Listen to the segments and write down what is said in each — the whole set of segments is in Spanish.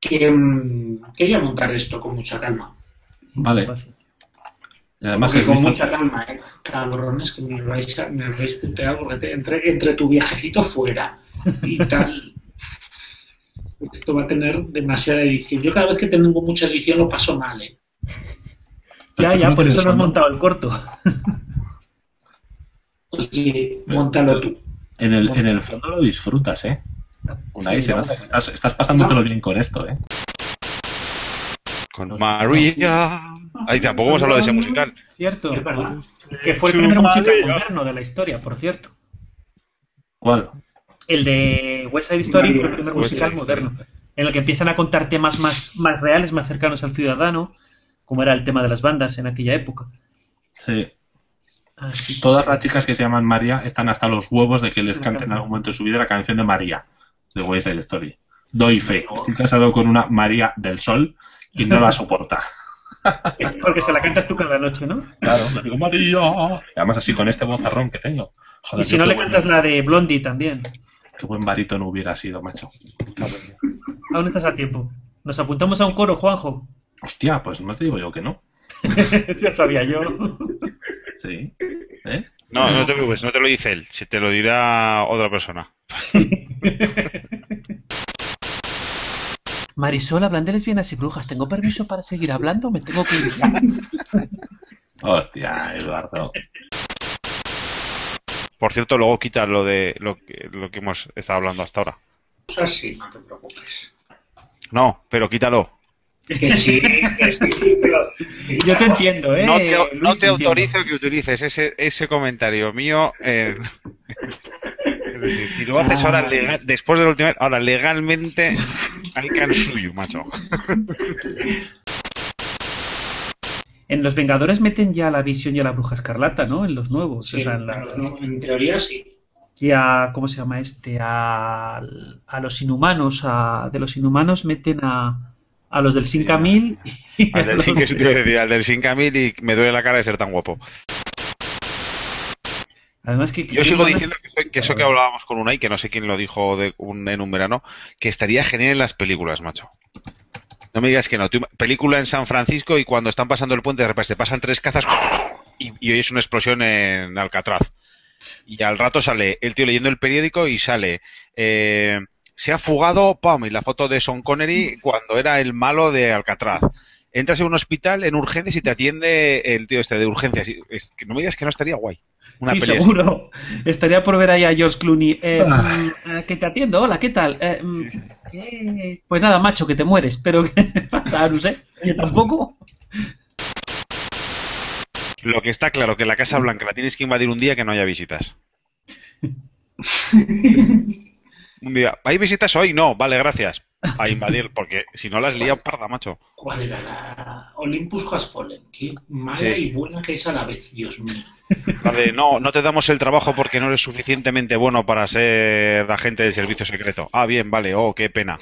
que mm, quería montar esto con mucha calma. Vale. Y además has con visto... mucha calma, ¿eh? cabrones, que me vais a, me vais a putear porque entre, entre tu viajecito fuera y tal. Esto va a tener demasiada edición. Yo cada vez que tengo mucha edición lo paso mal, ¿eh? Ya, ya, por eso no has montado el corto. Oye, montalo tú. En el, en el fondo lo disfrutas, ¿eh? Unai, Sí, ¿no? estás, estás pasándotelo bien con esto, ¿eh? Con María. Ahí tampoco hemos hablado de ese musical. Cierto. Es verdad. Que fue el primer musical moderno de la historia, por cierto. ¿Cuál? El de West Side Story fue el primer musical moderno. En el que empiezan a contar temas más, más reales, más cercanos al ciudadano, como era el tema de las bandas en aquella época. Sí. Así Todas las chicas que se llaman María están hasta los huevos de que les canten en algún momento de su vida la canción de María, de West Side Story. Doy fe. Estoy casado con una María del Sol y no la soporta. Porque se la cantas tú cada noche, ¿no? Claro, le digo María. Y además así con este vozarrón que tengo. Joder, y si no le buen- cantas la de Blondie también. Qué buen barítono hubiera sido, macho. Aún estás a tiempo. Nos apuntamos a un coro, Juanjo. Hostia, pues no te digo yo que no. ya sabía yo. Sí. ¿Eh? No, no te preocupes, no te lo dice él, si te lo dirá otra persona. Marisol, hablan de lesbianas y brujas. ¿Tengo permiso para seguir hablando? ¿Me tengo que ir ya? Hostia, Eduardo. Por cierto, luego quita lo de lo que, lo que hemos estado hablando hasta ahora. Así, no te preocupes. No, pero quítalo. Que sí, que sí, pero... Yo te entiendo, ¿eh? No te, no Luis, te entiendo. autorizo que utilices ese, ese comentario mío. eh, es decir, si lo haces ahora legal, después de la última vez, ahora legalmente, can sue you, macho. En los Vengadores meten ya a la Visión y a la Bruja Escarlata, ¿no? En los nuevos. Sí, o sea, en, la- no, en teoría sí. y a, ¿cómo se llama este? A, a los Inhumanos. A, de los Inhumanos meten a, a los del 5000 y a Al del, los- sin, que te iba a decir, al del 5000 y me duele la cara de ser tan guapo. Además que... Yo sigo diciendo que, que eso que hablábamos con Unai, que no sé quién lo dijo de un- en un verano, que estaría genial en las películas, macho. No me digas que no. Tú- película en San Francisco y cuando están pasando el puente de repente pasan tres cazas y, y oyes una explosión en Alcatraz. Y al rato sale el tío leyendo el periódico y sale... eh, se ha fugado, pam, y la foto de Sean Connery cuando era el malo de Alcatraz. Entras en un hospital en urgencias y te atiende el tío este de urgencias. Y- es que no me digas que no estaría guay. Una sí, así. seguro. Estaría por ver ahí a George Clooney. Eh, Ah. mm, eh, que te atiendo, hola, ¿qué tal? Eh, mm, ¿qué? Pues nada, macho, que te mueres. Pero ¿qué pasa? No sé. Yo tampoco. Lo que está claro que la Casa Blanca la tienes que invadir un día que no haya visitas. Un día, ¿hay visitas hoy? No, vale, gracias. A invadir, porque si no las lía parda, macho. ¿Cuál era la Olympus Has Fallen? Qué mala Sí. y buena que es a la vez, Dios mío. La de, no, no te damos el trabajo porque no eres suficientemente bueno para ser agente de servicio secreto. Ah, bien, vale, oh, qué pena.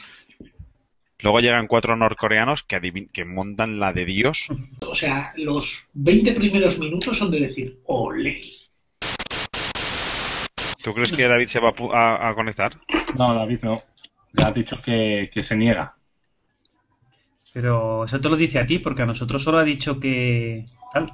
Luego llegan cuatro norcoreanos que, adivin- que montan la de Dios. O sea, los 20 primeros minutos son de decir, ole. ¿Tú crees que David se va a pu- a, a conectar? No, David no. Ya ha dicho que, que se niega. Pero eso te lo dice a ti, porque a nosotros solo ha dicho que. tal.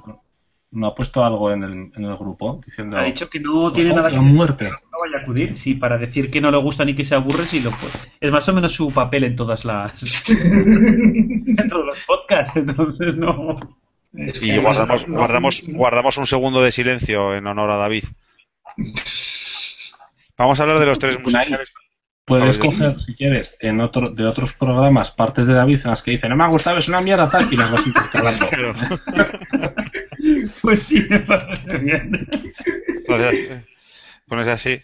No ha puesto algo en el, en el grupo diciendo. Ha dicho que no tiene "Os nada que muerte. no vaya a acudir. Sí, para decir que no le gusta ni que se aburre, sí lo pues. Es más o menos su papel en todas las. en todos los podcasts, entonces no. Y guardamos, guardamos, guardamos un segundo de silencio en honor a David. Vamos a hablar de los tres musicales. Puedes coger, si quieres, en otro, de otros programas partes de David en las que dice no me ha gustado, es una mierda tal, y las vas intercalando. Claro. Pues sí, me parece bien. Pones así.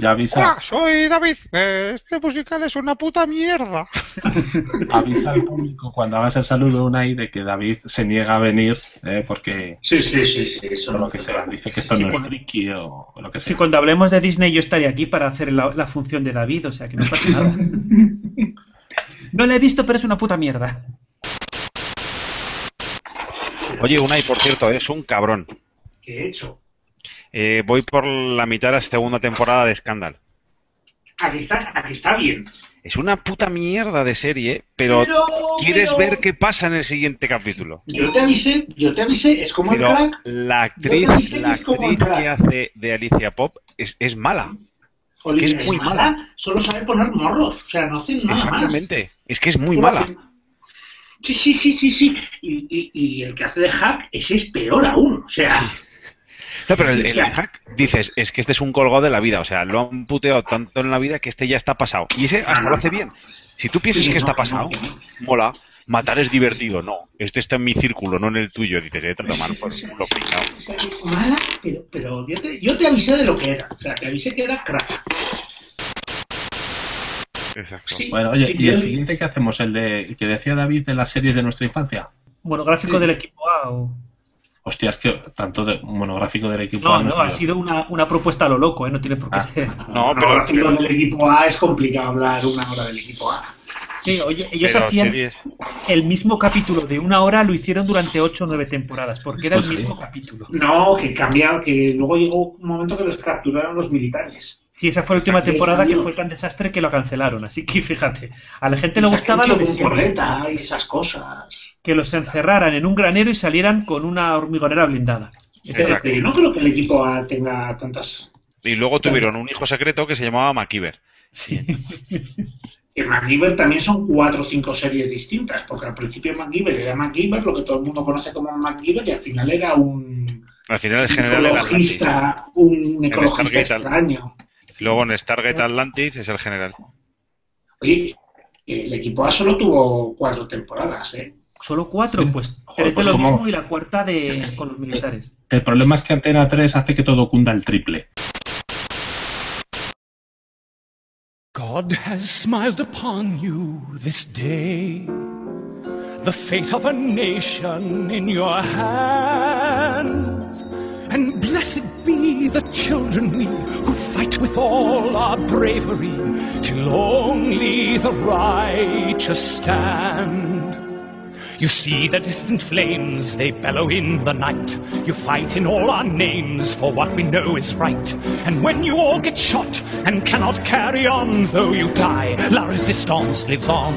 Ya avisa, Hola, soy David. Eh, Este musical es una puta mierda. avisa al público cuando hagas el saludo una y de que David se niega a venir eh, porque Sí, sí, sí, sí, eso lo que sea, dice que esto Sí, no es friki o, o lo que Sí, sea. cuando hablemos de Disney yo estaré aquí para hacer la, la función de David, o sea que no pasa nada. No la he visto, pero es una puta mierda. Oye, Unai, por cierto, es un cabrón. ¿Qué he hecho? Eh, voy por la mitad de la segunda temporada de Scandal. aquí está, aquí está bien. Es una puta mierda de serie, pero, Pero- quieres pero- ver qué pasa en el siguiente capítulo. Yo te avisé, yo te avisé, es como el crack. la actriz, la actriz que hace de Alicia Pop es, es mala. Es muy mala. Solo sabe poner morros, o sea, no hace nada más. Exactamente. Es que es muy mala. Sí, sí, sí, sí, sí. Y, y- y el que hace de hack, ese es peor aún. O sea, No, pero el, hack, dices, es que este es un colgado de la vida. O sea, lo han puteado tanto en la vida que este ya está pasado. Y ese hasta lo hace bien. Si tú piensas Sí, que está pasado, no, no. mola. Matar es divertido. No, este está en mi círculo, no en el tuyo. Dices, eh, te lo tomar por culo pringao. o sea, es mala, pero, pero yo, te, yo te avisé de lo que era. O sea, te avisé que era crack. Exacto. Sí. Bueno, oye, ¿y el siguiente que hacemos? ¿El de que decía David de las series de nuestra infancia? Monográfico Sí. del equipo A o... Hostia, es que tanto de monográfico del equipo No, A no, estoy ha yo. sido una, una propuesta a lo loco, ¿eh? No tiene por qué Ah. ser. No, pero- Ahora, pero del equipo A es complicado hablar una hora del equipo A. Sí, oye, ellos Pero hacían series- el mismo capítulo de una hora, lo hicieron durante ocho o nueve temporadas, porque era Pues el sí. mismo capítulo. No, que cambiaron, que luego llegó un momento que los capturaron los militares. Sí, esa fue la última temporada que fue tan desastre que lo cancelaron. Así que fíjate, a la gente le gustaba lo de y esas cosas. que los encerraran en un granero y salieran con una hormigonera blindada. Era- yo no creo que el equipo tenga tantas. Y luego tuvieron un hijo secreto que se llamaba MacIver. Sí. En MacGyver también son cuatro o cinco series distintas, porque al principio MacGyver era MacGyver, lo que todo el mundo conoce como MacGyver, y al final era un Al final el general era ecologista, un ecologista extraño. Luego en Stargate Atlantis es el general. Oye, el equipo A solo tuvo cuatro temporadas, ¿eh? Solo cuatro, Sí. pues Joder, tres pues de lo como- mismo y la cuarta de con los militares. El problema es que Antena 3 hace que todo cunda el triple. God has smiled upon you this day. The fate of a nation in your hands. And blessed be the children we who fight with all our bravery till only the righteous stand. You see the distant flames, they bellow in the night. You fight in all our names for what we know is right. And when you all get shot and cannot carry on, though you die, La Resistance lives on.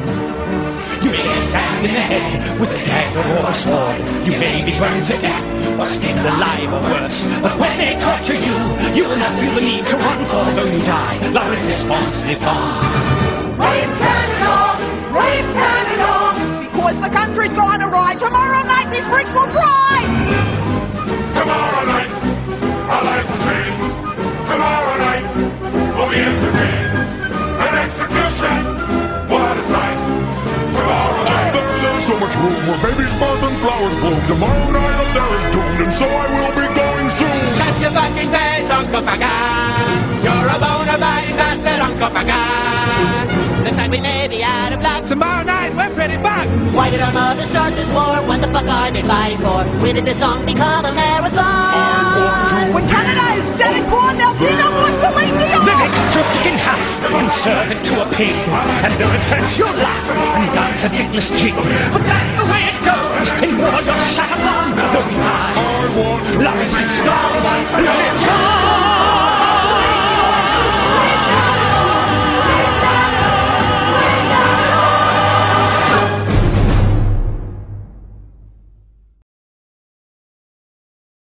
You may be stabbed in the head with a dagger or a sword. You may be burned to death or skinned alive or worse. But when they torture you, you will not feel the need to run, for though you die, La Resistance lives on. Brave Canada! Brave Canada! Because the country's gone awry. Tomorrow night these freaks will cry! Tomorrow night, our lives will change. Tomorrow night, we'll be entertained. Much room where babies born and flowers bloom. Tomorrow night up there is doomed, and so I will be going soon. Shut your fucking face, Uncle Fagan. You're a bona fide bastard, Uncle Fagan. Looks like we may be out of luck. Tomorrow night, we're pretty fucked. Why did our mothers start this war? What the fuck are they fighting for? When did this song become a marathon? When Canada is dead and gone, and serve it to a pig. And it hurts, you'll laugh and dance a dickless jig. But that's the way it goes. In war, you're shut